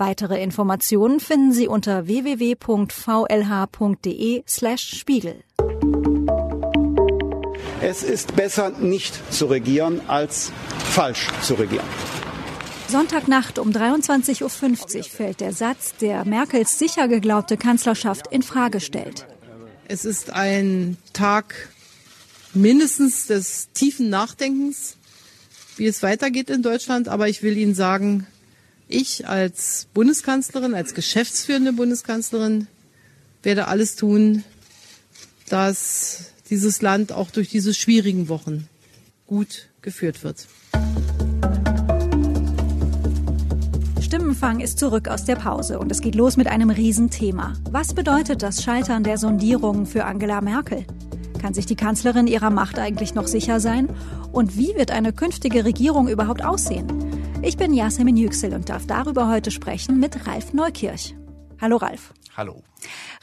Weitere Informationen finden Sie unter www.vlh.de/spiegel. Es ist besser, nicht zu regieren, als falsch zu regieren. Sonntagnacht um 23.50 Uhr fällt der Satz, der Merkels sicher geglaubte Kanzlerschaft in Frage stellt. Es ist ein Tag mindestens des tiefen Nachdenkens, wie es weitergeht in Deutschland. Aber ich will Ihnen sagen, ich als Bundeskanzlerin, als geschäftsführende Bundeskanzlerin werde alles tun, dass dieses Land auch durch diese schwierigen Wochen gut geführt wird. Stimmenfang ist zurück aus der Pause und es geht los mit einem Riesenthema. Was bedeutet das Scheitern der Sondierungen für Angela Merkel? Kann sich die Kanzlerin ihrer Macht eigentlich noch sicher sein? Und wie wird eine künftige Regierung überhaupt aussehen? Ich bin Yasemin Yüksel und darf darüber heute sprechen mit Ralf Neukirch. Hallo Ralf. Hallo.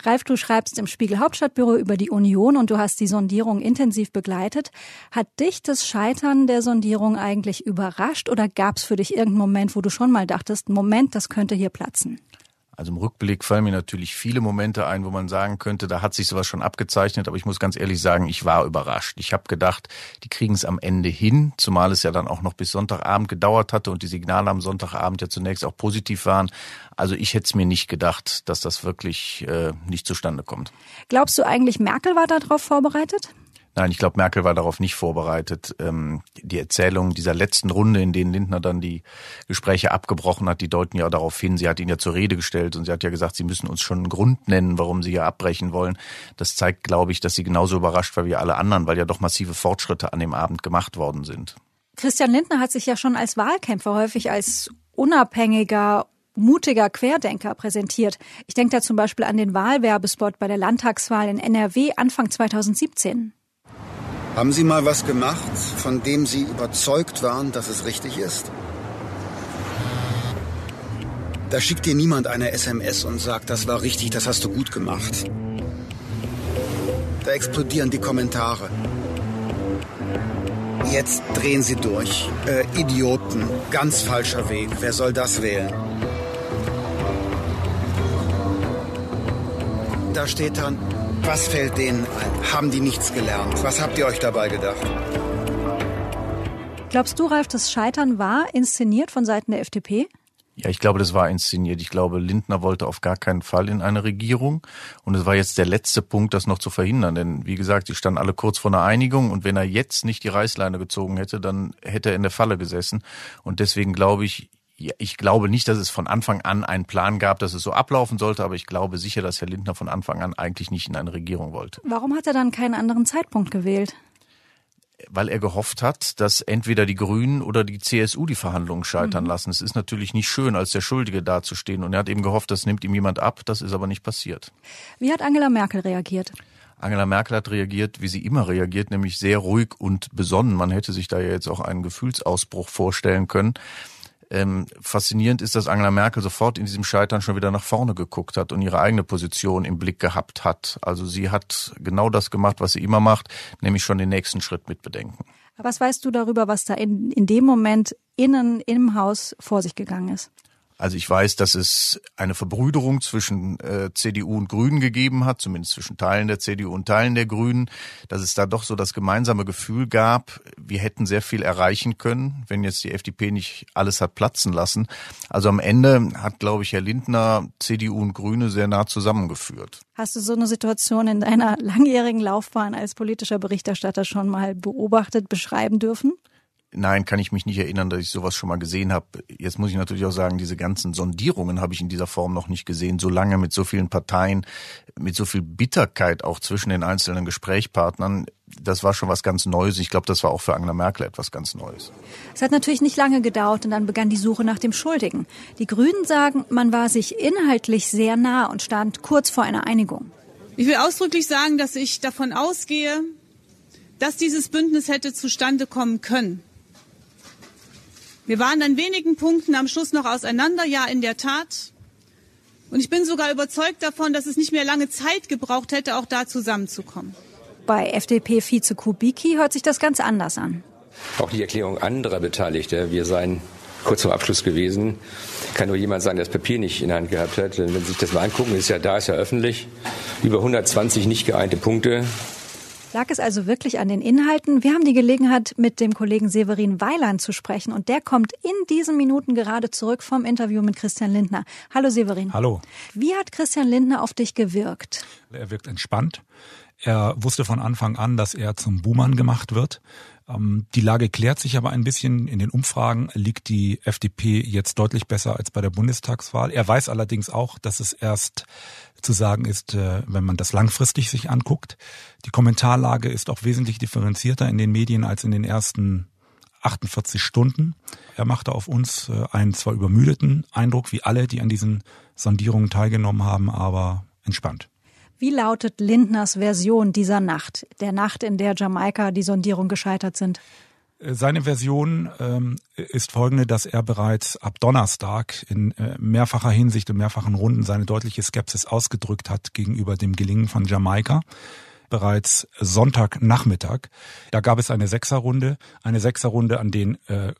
Ralf, du schreibst im Spiegel Hauptstadtbüro über die Union und du hast die Sondierung intensiv begleitet. Hat dich das Scheitern der Sondierung eigentlich überrascht oder gab es für dich irgendeinen Moment, wo du schon mal dachtest, Moment, das könnte hier platzen? Also im Rückblick fallen mir natürlich viele Momente ein, wo man sagen könnte, da hat sich sowas schon abgezeichnet, aber ich muss ganz ehrlich sagen, ich war überrascht. Ich habe gedacht, die kriegen es am Ende hin, zumal es ja dann auch noch bis Sonntagabend gedauert hatte und die Signale am Sonntagabend ja zunächst auch positiv waren. Also ich hätte es mir nicht gedacht, dass das wirklich äh, nicht zustande kommt. Glaubst du eigentlich, Merkel war darauf vorbereitet? Nein, ich glaube, Merkel war darauf nicht vorbereitet. Ähm, die Erzählung dieser letzten Runde, in denen Lindner dann die Gespräche abgebrochen hat, die deuten ja darauf hin, sie hat ihn ja zur Rede gestellt und sie hat ja gesagt, sie müssen uns schon einen Grund nennen, warum sie hier abbrechen wollen. Das zeigt, glaube ich, dass sie genauso überrascht war wie alle anderen, weil ja doch massive Fortschritte an dem Abend gemacht worden sind. Christian Lindner hat sich ja schon als Wahlkämpfer häufig als unabhängiger mutiger Querdenker präsentiert. Ich denke da zum Beispiel an den Wahlwerbespot bei der Landtagswahl in NRW Anfang 2017. Haben Sie mal was gemacht, von dem Sie überzeugt waren, dass es richtig ist? Da schickt dir niemand eine SMS und sagt, das war richtig, das hast du gut gemacht. Da explodieren die Kommentare. Jetzt drehen sie durch. Äh, Idioten, ganz falscher Weg. Wer soll das wählen? Da steht dann, was fällt denen ein? Haben die nichts gelernt? Was habt ihr euch dabei gedacht? Glaubst du, Ralf, das Scheitern war inszeniert von Seiten der FDP? Ja, ich glaube, das war inszeniert. Ich glaube, Lindner wollte auf gar keinen Fall in eine Regierung. Und es war jetzt der letzte Punkt, das noch zu verhindern. Denn wie gesagt, sie standen alle kurz vor einer Einigung. Und wenn er jetzt nicht die Reißleine gezogen hätte, dann hätte er in der Falle gesessen. Und deswegen glaube ich, ja, ich glaube nicht, dass es von Anfang an einen Plan gab, dass es so ablaufen sollte, aber ich glaube sicher, dass Herr Lindner von Anfang an eigentlich nicht in eine Regierung wollte. Warum hat er dann keinen anderen Zeitpunkt gewählt? Weil er gehofft hat, dass entweder die Grünen oder die CSU die Verhandlungen scheitern mhm. lassen. Es ist natürlich nicht schön, als der Schuldige dazustehen. Und er hat eben gehofft, das nimmt ihm jemand ab. Das ist aber nicht passiert. Wie hat Angela Merkel reagiert? Angela Merkel hat reagiert, wie sie immer reagiert, nämlich sehr ruhig und besonnen. Man hätte sich da ja jetzt auch einen Gefühlsausbruch vorstellen können. Ähm, faszinierend ist, dass Angela Merkel sofort in diesem Scheitern schon wieder nach vorne geguckt hat und ihre eigene Position im Blick gehabt hat. Also sie hat genau das gemacht, was sie immer macht, nämlich schon den nächsten Schritt mitbedenken. Was weißt du darüber, was da in, in dem Moment innen im Haus vor sich gegangen ist? Also ich weiß, dass es eine Verbrüderung zwischen äh, CDU und Grünen gegeben hat, zumindest zwischen Teilen der CDU und Teilen der Grünen, dass es da doch so das gemeinsame Gefühl gab, wir hätten sehr viel erreichen können, wenn jetzt die FDP nicht alles hat platzen lassen. Also am Ende hat, glaube ich, Herr Lindner CDU und Grüne sehr nah zusammengeführt. Hast du so eine Situation in deiner langjährigen Laufbahn als politischer Berichterstatter schon mal beobachtet, beschreiben dürfen? Nein, kann ich mich nicht erinnern, dass ich sowas schon mal gesehen habe. Jetzt muss ich natürlich auch sagen, diese ganzen Sondierungen habe ich in dieser Form noch nicht gesehen. So lange mit so vielen Parteien, mit so viel Bitterkeit auch zwischen den einzelnen Gesprächspartnern. Das war schon was ganz Neues. Ich glaube, das war auch für Angela Merkel etwas ganz Neues. Es hat natürlich nicht lange gedauert und dann begann die Suche nach dem Schuldigen. Die Grünen sagen, man war sich inhaltlich sehr nah und stand kurz vor einer Einigung. Ich will ausdrücklich sagen, dass ich davon ausgehe, dass dieses Bündnis hätte zustande kommen können. Wir waren an wenigen Punkten am Schluss noch auseinander, ja, in der Tat. Und ich bin sogar überzeugt davon, dass es nicht mehr lange Zeit gebraucht hätte, auch da zusammenzukommen. Bei FDP-Vize Kubicki hört sich das ganz anders an. Auch die Erklärung anderer Beteiligter, wir seien kurz vor Abschluss gewesen, kann nur jemand sagen, der das Papier nicht in der Hand gehabt hat. Wenn Sie sich das mal angucken, ist ja da, ist ja öffentlich. Über 120 nicht geeinte Punkte. Lag es also wirklich an den Inhalten? Wir haben die Gelegenheit, mit dem Kollegen Severin Weiland zu sprechen und der kommt in diesen Minuten gerade zurück vom Interview mit Christian Lindner. Hallo Severin. Hallo. Wie hat Christian Lindner auf dich gewirkt? Er wirkt entspannt. Er wusste von Anfang an, dass er zum Buhmann gemacht wird. Ähm, die Lage klärt sich aber ein bisschen. In den Umfragen liegt die FDP jetzt deutlich besser als bei der Bundestagswahl. Er weiß allerdings auch, dass es erst zu sagen ist, äh, wenn man das langfristig sich anguckt. Die Kommentarlage ist auch wesentlich differenzierter in den Medien als in den ersten 48 Stunden. Er machte auf uns äh, einen zwar übermüdeten Eindruck, wie alle, die an diesen Sondierungen teilgenommen haben, aber entspannt. Wie lautet Lindners Version dieser Nacht, der Nacht, in der Jamaika die Sondierung gescheitert sind? Äh, seine Version ähm, ist folgende, dass er bereits ab Donnerstag in äh, mehrfacher Hinsicht und mehrfachen Runden seine deutliche Skepsis ausgedrückt hat gegenüber dem Gelingen von Jamaika bereits Sonntagnachmittag. Da gab es eine Sechserrunde, eine Sechserrunde, an den äh,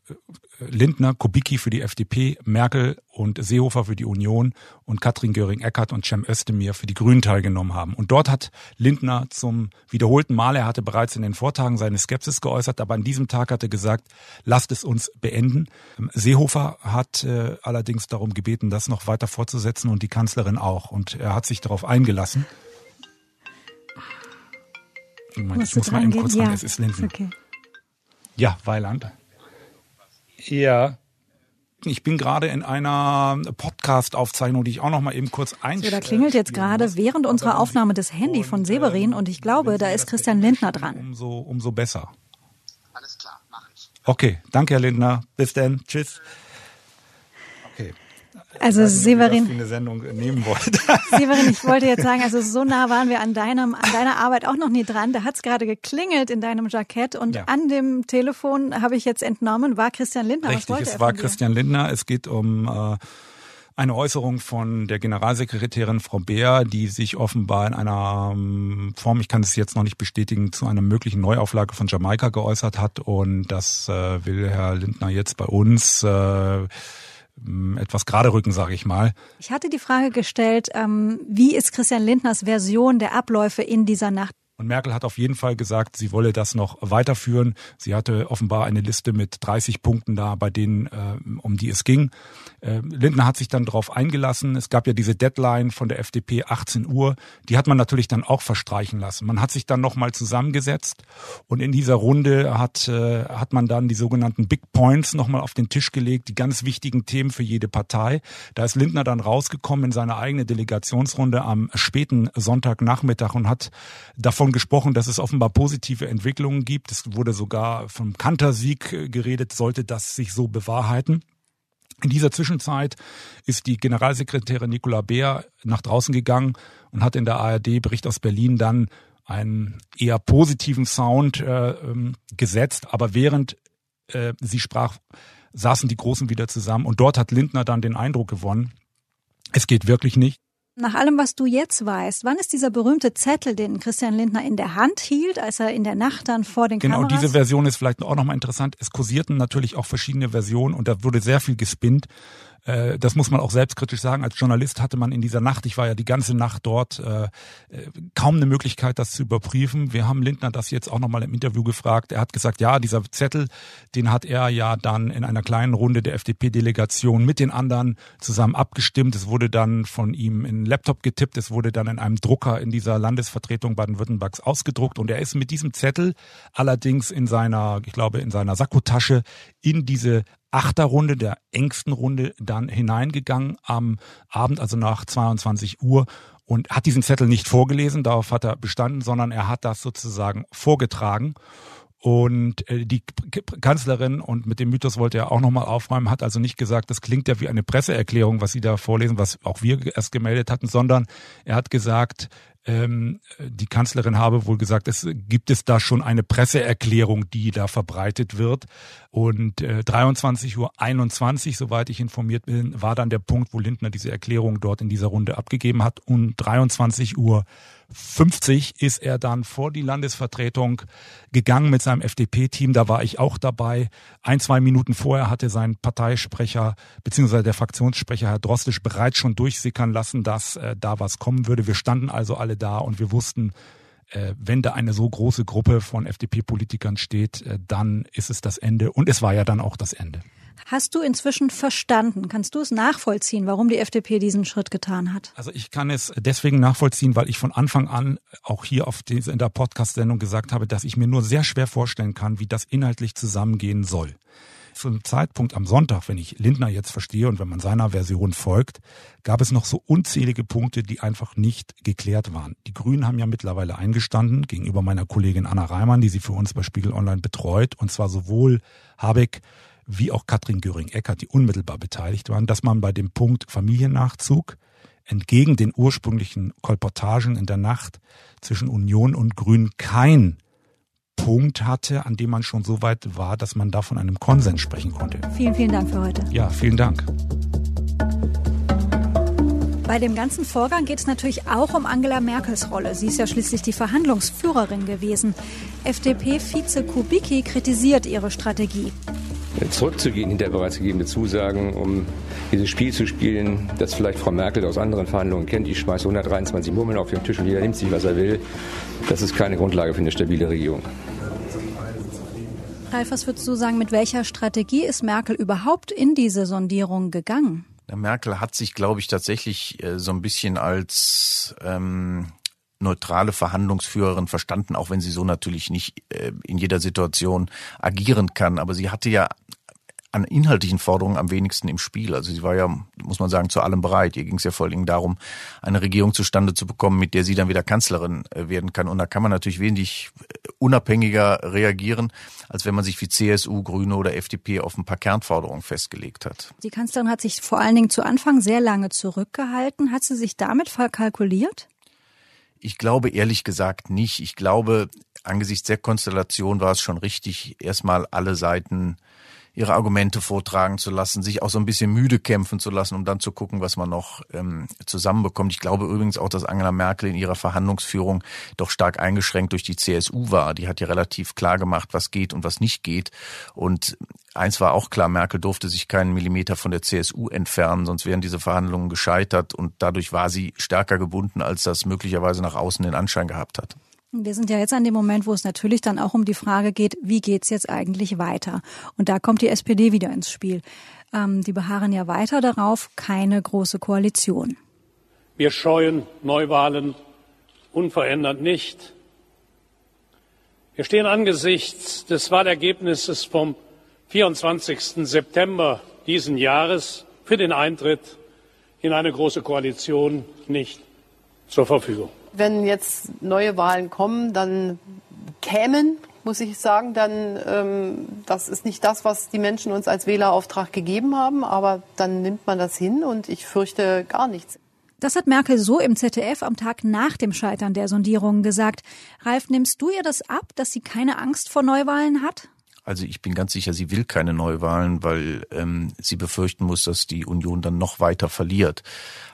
Lindner, Kubicki für die FDP, Merkel und Seehofer für die Union und Katrin Göring-Eckardt und Cem Özdemir für die Grünen teilgenommen haben. Und dort hat Lindner zum wiederholten Mal, er hatte bereits in den Vortagen seine Skepsis geäußert, aber an diesem Tag hat er gesagt, lasst es uns beenden. Seehofer hat äh, allerdings darum gebeten, das noch weiter fortzusetzen und die Kanzlerin auch. Und er hat sich darauf eingelassen. Moment, ich muss mal eben kurz ja. ran, es ist Linden. Okay. Ja, Weiland. Ja. Ich bin gerade in einer Podcast-Aufzeichnung, die ich auch noch mal eben kurz einstelle. So, da klingelt jetzt gerade während unserer Aufnahme das Handy von Severin und ich glaube, da ist Christian Lindner dran. Umso, umso besser. Alles klar, mach ich. Okay, danke Herr Lindner. Bis dann. Tschüss. Also nicht, Severin, eine Sendung nehmen wollte. Severin, ich wollte jetzt sagen, also so nah waren wir an deinem, an deiner Arbeit auch noch nie dran. Da hat es gerade geklingelt in deinem Jackett und ja. an dem Telefon habe ich jetzt entnommen, war Christian Lindner. Richtig, Was wollte es war Christian Lindner. Es geht um äh, eine Äußerung von der Generalsekretärin Frau Beer, die sich offenbar in einer ähm, Form, ich kann es jetzt noch nicht bestätigen, zu einer möglichen Neuauflage von Jamaika geäußert hat. Und das äh, will Herr Lindner jetzt bei uns äh, etwas gerade rücken, sage ich mal. Ich hatte die Frage gestellt, ähm, wie ist Christian Lindners Version der Abläufe in dieser Nacht? Und Merkel hat auf jeden Fall gesagt, sie wolle das noch weiterführen. Sie hatte offenbar eine Liste mit 30 Punkten da, bei denen, äh, um die es ging. Äh, Lindner hat sich dann darauf eingelassen. Es gab ja diese Deadline von der FDP 18 Uhr. Die hat man natürlich dann auch verstreichen lassen. Man hat sich dann nochmal zusammengesetzt und in dieser Runde hat, äh, hat man dann die sogenannten Big Points nochmal auf den Tisch gelegt, die ganz wichtigen Themen für jede Partei. Da ist Lindner dann rausgekommen in seine eigene Delegationsrunde am späten Sonntagnachmittag und hat davon davon gesprochen, dass es offenbar positive Entwicklungen gibt. Es wurde sogar vom Kantersieg äh, geredet, sollte das sich so bewahrheiten. In dieser Zwischenzeit ist die Generalsekretärin Nicola Beer nach draußen gegangen und hat in der ARD Bericht aus Berlin dann einen eher positiven Sound äh, ähm, gesetzt. Aber während äh, sie sprach, saßen die Großen wieder zusammen und dort hat Lindner dann den Eindruck gewonnen, es geht wirklich nicht. Nach allem, was du jetzt weißt, wann ist dieser berühmte Zettel, den Christian Lindner in der Hand hielt, als er in der Nacht dann vor den genau, Kameras... Genau, diese Version ist vielleicht auch nochmal interessant. Es kursierten natürlich auch verschiedene Versionen und da wurde sehr viel gespinnt. Äh, das muss man auch selbstkritisch sagen. Als Journalist hatte man in dieser Nacht, ich war ja die ganze Nacht dort, äh, äh, kaum eine Möglichkeit, das zu überprüfen. Wir haben Lindner das jetzt auch nochmal im Interview gefragt. Er hat gesagt, ja, dieser Zettel, den hat er ja dann in einer kleinen Runde der FDP-Delegation mit den anderen zusammen abgestimmt. Es wurde dann von ihm in einen Laptop getippt. Es wurde dann in einem Drucker in dieser Landesvertretung Baden-Württembergs ausgedruckt. Und er ist mit diesem Zettel allerdings in seiner, ich glaube, in seiner Sakkotasche in diese Achterrunde, der engsten Runde, dann hineingegangen am Abend, also nach 22 Uhr und hat diesen Zettel nicht vorgelesen, darauf hat er bestanden, sondern er hat das sozusagen vorgetragen. Und äh, die Kanzlerin, und mit dem Mythos wollte er auch nochmal aufräumen, hat also nicht gesagt, das klingt ja wie eine Presseerklärung, was Sie da vorlesen, was auch wir erst gemeldet hatten, sondern er hat gesagt, ähm, die Kanzlerin habe wohl gesagt, es gibt es da schon eine Presseerklärung, die da verbreitet wird. Und äh, 23 Uhr 21, soweit ich informiert bin, war dann der Punkt, wo Lindner diese Erklärung dort in dieser Runde abgegeben hat. Und 23 Uhr 50 ist er dann vor die Landesvertretung gegangen mit seinem FDP-Team. Da war ich auch dabei. Ein, zwei Minuten vorher hatte sein Parteisprecher beziehungsweise der Fraktionssprecher Herr Drostisch bereits schon durchsickern lassen, dass äh, da was kommen würde. Wir standen also alle da und wir wussten, äh, wenn da eine so große Gruppe von FDP-Politikern steht, äh, dann ist es das Ende. Und es war ja dann auch das Ende. Hast du inzwischen verstanden? Kannst du es nachvollziehen, warum die FDP diesen Schritt getan hat? Also ich kann es deswegen nachvollziehen, weil ich von Anfang an auch hier auf diese, in der Podcast-Sendung gesagt habe, dass ich mir nur sehr schwer vorstellen kann, wie das inhaltlich zusammengehen soll. Zum Zeitpunkt am Sonntag, wenn ich Lindner jetzt verstehe und wenn man seiner Version folgt, gab es noch so unzählige Punkte, die einfach nicht geklärt waren. Die Grünen haben ja mittlerweile eingestanden gegenüber meiner Kollegin Anna Reimann, die sie für uns bei Spiegel Online betreut, und zwar sowohl Habeck wie auch Katrin Göring-Eckert, die unmittelbar beteiligt waren, dass man bei dem Punkt Familiennachzug entgegen den ursprünglichen Kolportagen in der Nacht zwischen Union und Grün kein Punkt hatte, an dem man schon so weit war, dass man da von einem Konsens sprechen konnte. Vielen, vielen Dank für heute. Ja, vielen Dank. Bei dem ganzen Vorgang geht es natürlich auch um Angela Merkels Rolle. Sie ist ja schließlich die Verhandlungsführerin gewesen. FDP-Vize Kubicki kritisiert ihre Strategie zurückzugehen hinter bereits gegebene Zusagen, um dieses Spiel zu spielen, das vielleicht Frau Merkel aus anderen Verhandlungen kennt. Ich schmeiße 123 Murmeln auf den Tisch und jeder nimmt sich, was er will. Das ist keine Grundlage für eine stabile Regierung. Ralf, was würdest du sagen, mit welcher Strategie ist Merkel überhaupt in diese Sondierung gegangen? Merkel hat sich, glaube ich, tatsächlich äh, so ein bisschen als ähm, neutrale Verhandlungsführerin verstanden, auch wenn sie so natürlich nicht äh, in jeder Situation agieren kann. Aber sie hatte ja an inhaltlichen Forderungen am wenigsten im Spiel. Also sie war ja, muss man sagen, zu allem bereit. Ihr ging es ja vor allen Dingen darum, eine Regierung zustande zu bekommen, mit der sie dann wieder Kanzlerin äh, werden kann. Und da kann man natürlich wenig äh, unabhängiger reagieren, als wenn man sich wie CSU, Grüne oder FDP auf ein paar Kernforderungen festgelegt hat. Die Kanzlerin hat sich vor allen Dingen zu Anfang sehr lange zurückgehalten. Hat sie sich damit verkalkuliert? Ich glaube ehrlich gesagt nicht. Ich glaube, angesichts der Konstellation war es schon richtig, erstmal alle Seiten ihre Argumente vortragen zu lassen, sich auch so ein bisschen müde kämpfen zu lassen, um dann zu gucken, was man noch ähm, zusammenbekommt. Ich glaube übrigens auch, dass Angela Merkel in ihrer Verhandlungsführung doch stark eingeschränkt durch die CSU war. Die hat ja relativ klar gemacht, was geht und was nicht geht. Und eins war auch klar, Merkel durfte sich keinen Millimeter von der CSU entfernen, sonst wären diese Verhandlungen gescheitert und dadurch war sie stärker gebunden, als das möglicherweise nach außen den Anschein gehabt hat. Wir sind ja jetzt an dem Moment, wo es natürlich dann auch um die Frage geht, wie geht's jetzt eigentlich weiter? Und da kommt die SPD wieder ins Spiel. Ähm, die beharren ja weiter darauf, keine große Koalition. Wir scheuen Neuwahlen unverändert nicht. Wir stehen angesichts des Wahlergebnisses vom 24. September diesen Jahres für den Eintritt in eine große Koalition nicht zur Verfügung wenn jetzt neue Wahlen kommen, dann kämen, muss ich sagen, dann ähm, das ist nicht das, was die Menschen uns als Wählerauftrag gegeben haben, aber dann nimmt man das hin und ich fürchte gar nichts. Das hat Merkel so im ZDF am Tag nach dem Scheitern der Sondierungen gesagt. Ralf, nimmst du ihr das ab, dass sie keine Angst vor Neuwahlen hat? Also ich bin ganz sicher, sie will keine Neuwahlen, weil ähm, sie befürchten muss, dass die Union dann noch weiter verliert.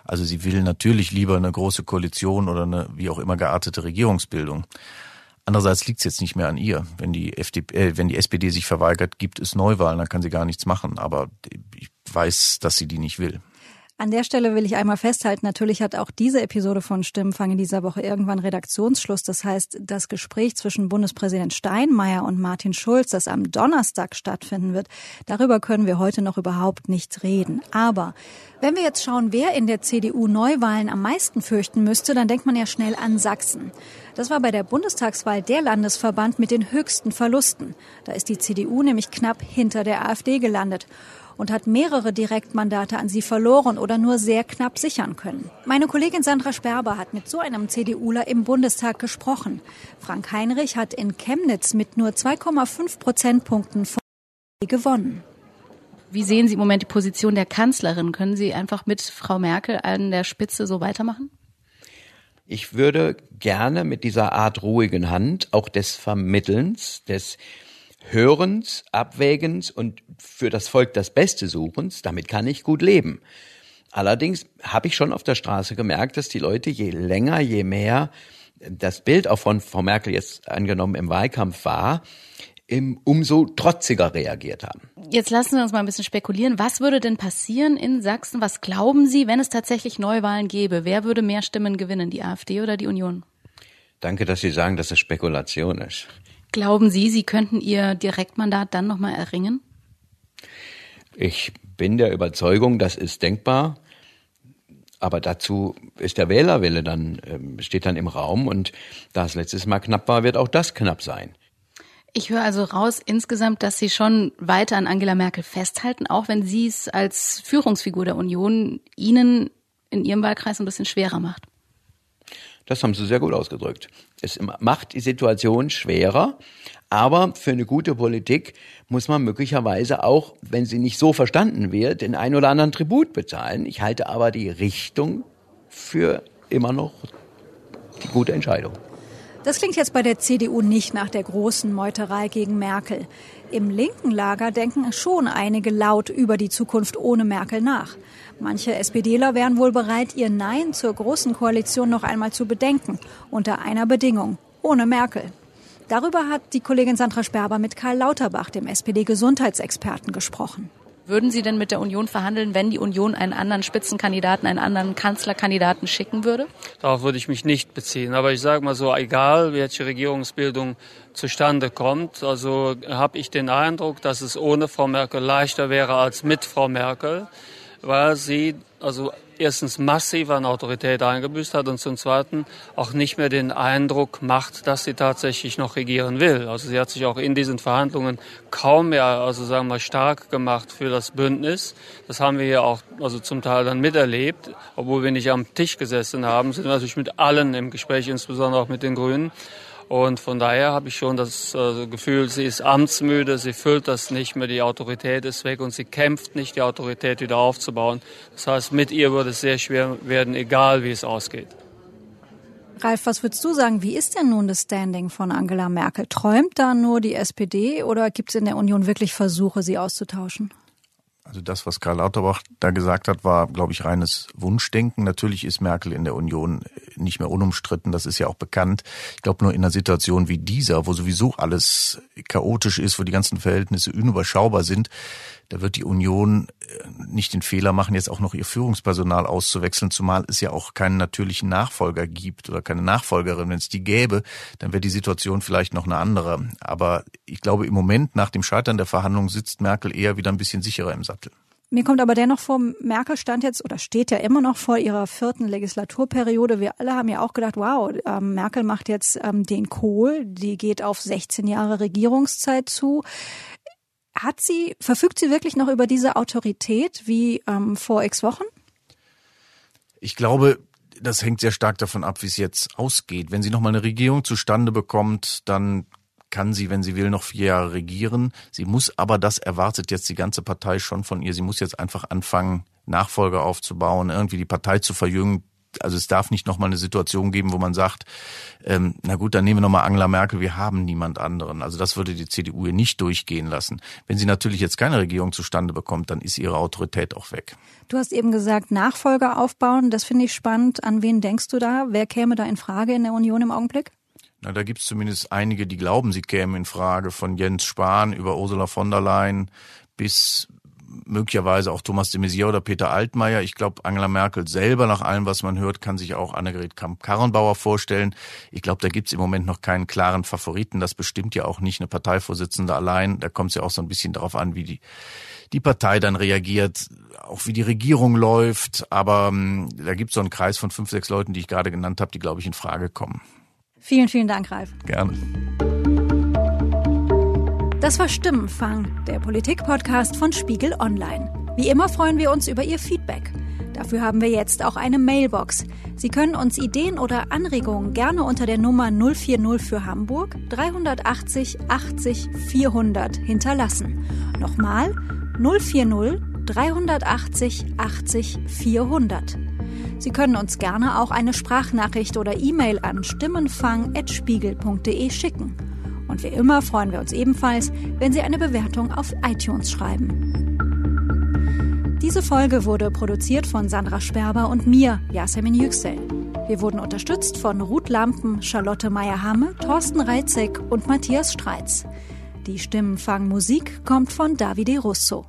Also sie will natürlich lieber eine große Koalition oder eine wie auch immer geartete Regierungsbildung. Andererseits liegt es jetzt nicht mehr an ihr. Wenn die FDP, äh, wenn die SPD sich verweigert, gibt es Neuwahlen, dann kann sie gar nichts machen. Aber ich weiß, dass sie die nicht will. An der Stelle will ich einmal festhalten, natürlich hat auch diese Episode von Stimmenfang in dieser Woche irgendwann Redaktionsschluss. Das heißt, das Gespräch zwischen Bundespräsident Steinmeier und Martin Schulz, das am Donnerstag stattfinden wird, darüber können wir heute noch überhaupt nicht reden. Aber wenn wir jetzt schauen, wer in der CDU Neuwahlen am meisten fürchten müsste, dann denkt man ja schnell an Sachsen. Das war bei der Bundestagswahl der Landesverband mit den höchsten Verlusten. Da ist die CDU nämlich knapp hinter der AfD gelandet und hat mehrere Direktmandate an sie verloren oder nur sehr knapp sichern können. Meine Kollegin Sandra Sperber hat mit so einem CDUler im Bundestag gesprochen. Frank Heinrich hat in Chemnitz mit nur 2,5 Prozentpunkten von gewonnen. Wie sehen Sie im Moment die Position der Kanzlerin? Können Sie einfach mit Frau Merkel an der Spitze so weitermachen? Ich würde gerne mit dieser Art ruhigen Hand, auch des Vermittelns, des Hörens, Abwägens und für das Volk das Beste Suchens, damit kann ich gut leben. Allerdings habe ich schon auf der Straße gemerkt, dass die Leute je länger, je mehr das Bild auch von Frau Merkel jetzt angenommen im Wahlkampf war, umso trotziger reagiert haben. Jetzt lassen wir uns mal ein bisschen spekulieren. Was würde denn passieren in Sachsen? Was glauben Sie, wenn es tatsächlich Neuwahlen gäbe? Wer würde mehr Stimmen gewinnen, die AfD oder die Union? Danke, dass Sie sagen, dass es Spekulation ist. Glauben Sie, Sie könnten Ihr Direktmandat dann nochmal erringen? Ich bin der Überzeugung, das ist denkbar. Aber dazu ist der Wählerwille dann, ähm, steht dann im Raum und da es letztes Mal knapp war, wird auch das knapp sein. Ich höre also raus insgesamt, dass Sie schon weiter an Angela Merkel festhalten, auch wenn sie es als Führungsfigur der Union Ihnen in Ihrem Wahlkreis ein bisschen schwerer macht. Das haben Sie sehr gut ausgedrückt. Es macht die Situation schwerer, aber für eine gute Politik muss man möglicherweise auch, wenn sie nicht so verstanden wird, den ein oder anderen Tribut bezahlen. Ich halte aber die Richtung für immer noch die gute Entscheidung. Das klingt jetzt bei der CDU nicht nach der großen Meuterei gegen Merkel. Im linken Lager denken schon einige laut über die Zukunft ohne Merkel nach. Manche SPDler wären wohl bereit, ihr Nein zur großen Koalition noch einmal zu bedenken, unter einer Bedingung, ohne Merkel. Darüber hat die Kollegin Sandra Sperber mit Karl Lauterbach, dem SPD-Gesundheitsexperten, gesprochen. Würden Sie denn mit der Union verhandeln, wenn die Union einen anderen Spitzenkandidaten, einen anderen Kanzlerkandidaten schicken würde? Darauf würde ich mich nicht beziehen. Aber ich sage mal so, egal welche Regierungsbildung zustande kommt, also habe ich den Eindruck, dass es ohne Frau Merkel leichter wäre als mit Frau Merkel weil sie also erstens massiv an Autorität eingebüßt hat und zum Zweiten auch nicht mehr den Eindruck macht, dass sie tatsächlich noch regieren will. Also sie hat sich auch in diesen Verhandlungen kaum mehr, also sagen wir stark gemacht für das Bündnis. Das haben wir ja auch also zum Teil dann miterlebt, obwohl wir nicht am Tisch gesessen haben, sind natürlich mit allen im Gespräch, insbesondere auch mit den Grünen. Und von daher habe ich schon das äh, Gefühl, sie ist amtsmüde, sie füllt das nicht mehr, die Autorität ist weg und sie kämpft nicht, die Autorität wieder aufzubauen. Das heißt, mit ihr würde es sehr schwer werden, egal wie es ausgeht. Ralf, was würdest du sagen, wie ist denn nun das Standing von Angela Merkel? Träumt da nur die SPD oder gibt es in der Union wirklich Versuche, sie auszutauschen? Also das, was Karl Lauterbach da gesagt hat, war, glaube ich, reines Wunschdenken. Natürlich ist Merkel in der Union nicht mehr unumstritten, das ist ja auch bekannt. Ich glaube nur in einer Situation wie dieser, wo sowieso alles chaotisch ist, wo die ganzen Verhältnisse unüberschaubar sind, da wird die Union äh, nicht den Fehler machen, jetzt auch noch ihr Führungspersonal auszuwechseln, zumal es ja auch keinen natürlichen Nachfolger gibt oder keine Nachfolgerin. Wenn es die gäbe, dann wäre die Situation vielleicht noch eine andere. Aber ich glaube, im Moment nach dem Scheitern der Verhandlungen sitzt Merkel eher wieder ein bisschen sicherer im Sattel. Mir kommt aber dennoch vor, Merkel stand jetzt oder steht ja immer noch vor ihrer vierten Legislaturperiode. Wir alle haben ja auch gedacht, wow, ähm, Merkel macht jetzt ähm, den Kohl, die geht auf 16 Jahre Regierungszeit zu. Hat sie, verfügt sie wirklich noch über diese Autorität wie ähm, vor x Wochen? Ich glaube, das hängt sehr stark davon ab, wie es jetzt ausgeht. Wenn sie noch mal eine Regierung zustande bekommt, dann kann sie, wenn sie will, noch vier Jahre regieren. Sie muss aber, das erwartet jetzt die ganze Partei schon von ihr. Sie muss jetzt einfach anfangen, Nachfolger aufzubauen, irgendwie die Partei zu verjüngen, also es darf nicht nochmal eine Situation geben, wo man sagt, ähm, na gut, dann nehmen wir nochmal Angela Merkel, wir haben niemand anderen. Also das würde die CDU hier nicht durchgehen lassen. Wenn sie natürlich jetzt keine Regierung zustande bekommt, dann ist ihre Autorität auch weg. Du hast eben gesagt, Nachfolger aufbauen, das finde ich spannend. An wen denkst du da? Wer käme da in Frage in der Union im Augenblick? Na, da gibt's zumindest einige, die glauben, sie kämen in Frage, von Jens Spahn über Ursula von der Leyen bis möglicherweise auch Thomas de Maizière oder Peter Altmaier. Ich glaube, Angela Merkel selber, nach allem, was man hört, kann sich auch Annegret Kramp-Karrenbauer vorstellen. Ich glaube, da gibt's im Moment noch keinen klaren Favoriten. Das bestimmt ja auch nicht eine Parteivorsitzende allein. Da kommt es ja auch so ein bisschen darauf an, wie die, die Partei dann reagiert, auch wie die Regierung läuft. Aber ähm, da gibt's so einen Kreis von fünf, sechs Leuten, die ich gerade genannt habe, die, glaube ich, in Frage kommen. Vielen, vielen Dank, Ralf. Gerne. Das war Stimmenfang, der Politik-Podcast von Spiegel Online. Wie immer freuen wir uns über Ihr Feedback. Dafür haben wir jetzt auch eine Mailbox. Sie können uns Ideen oder Anregungen gerne unter der Nummer 040 für Hamburg 380 80 400 hinterlassen. Nochmal 040 380 80 400. Sie können uns gerne auch eine Sprachnachricht oder E-Mail an stimmenfang.spiegel.de schicken. Und wie immer freuen wir uns ebenfalls, wenn Sie eine Bewertung auf iTunes schreiben. Diese Folge wurde produziert von Sandra Sperber und mir, Yasemin Yüksel. Wir wurden unterstützt von Ruth Lampen, Charlotte Meyer-Hamme, Thorsten Reitzek und Matthias Streitz. Die Stimmenfangmusik kommt von Davide Russo.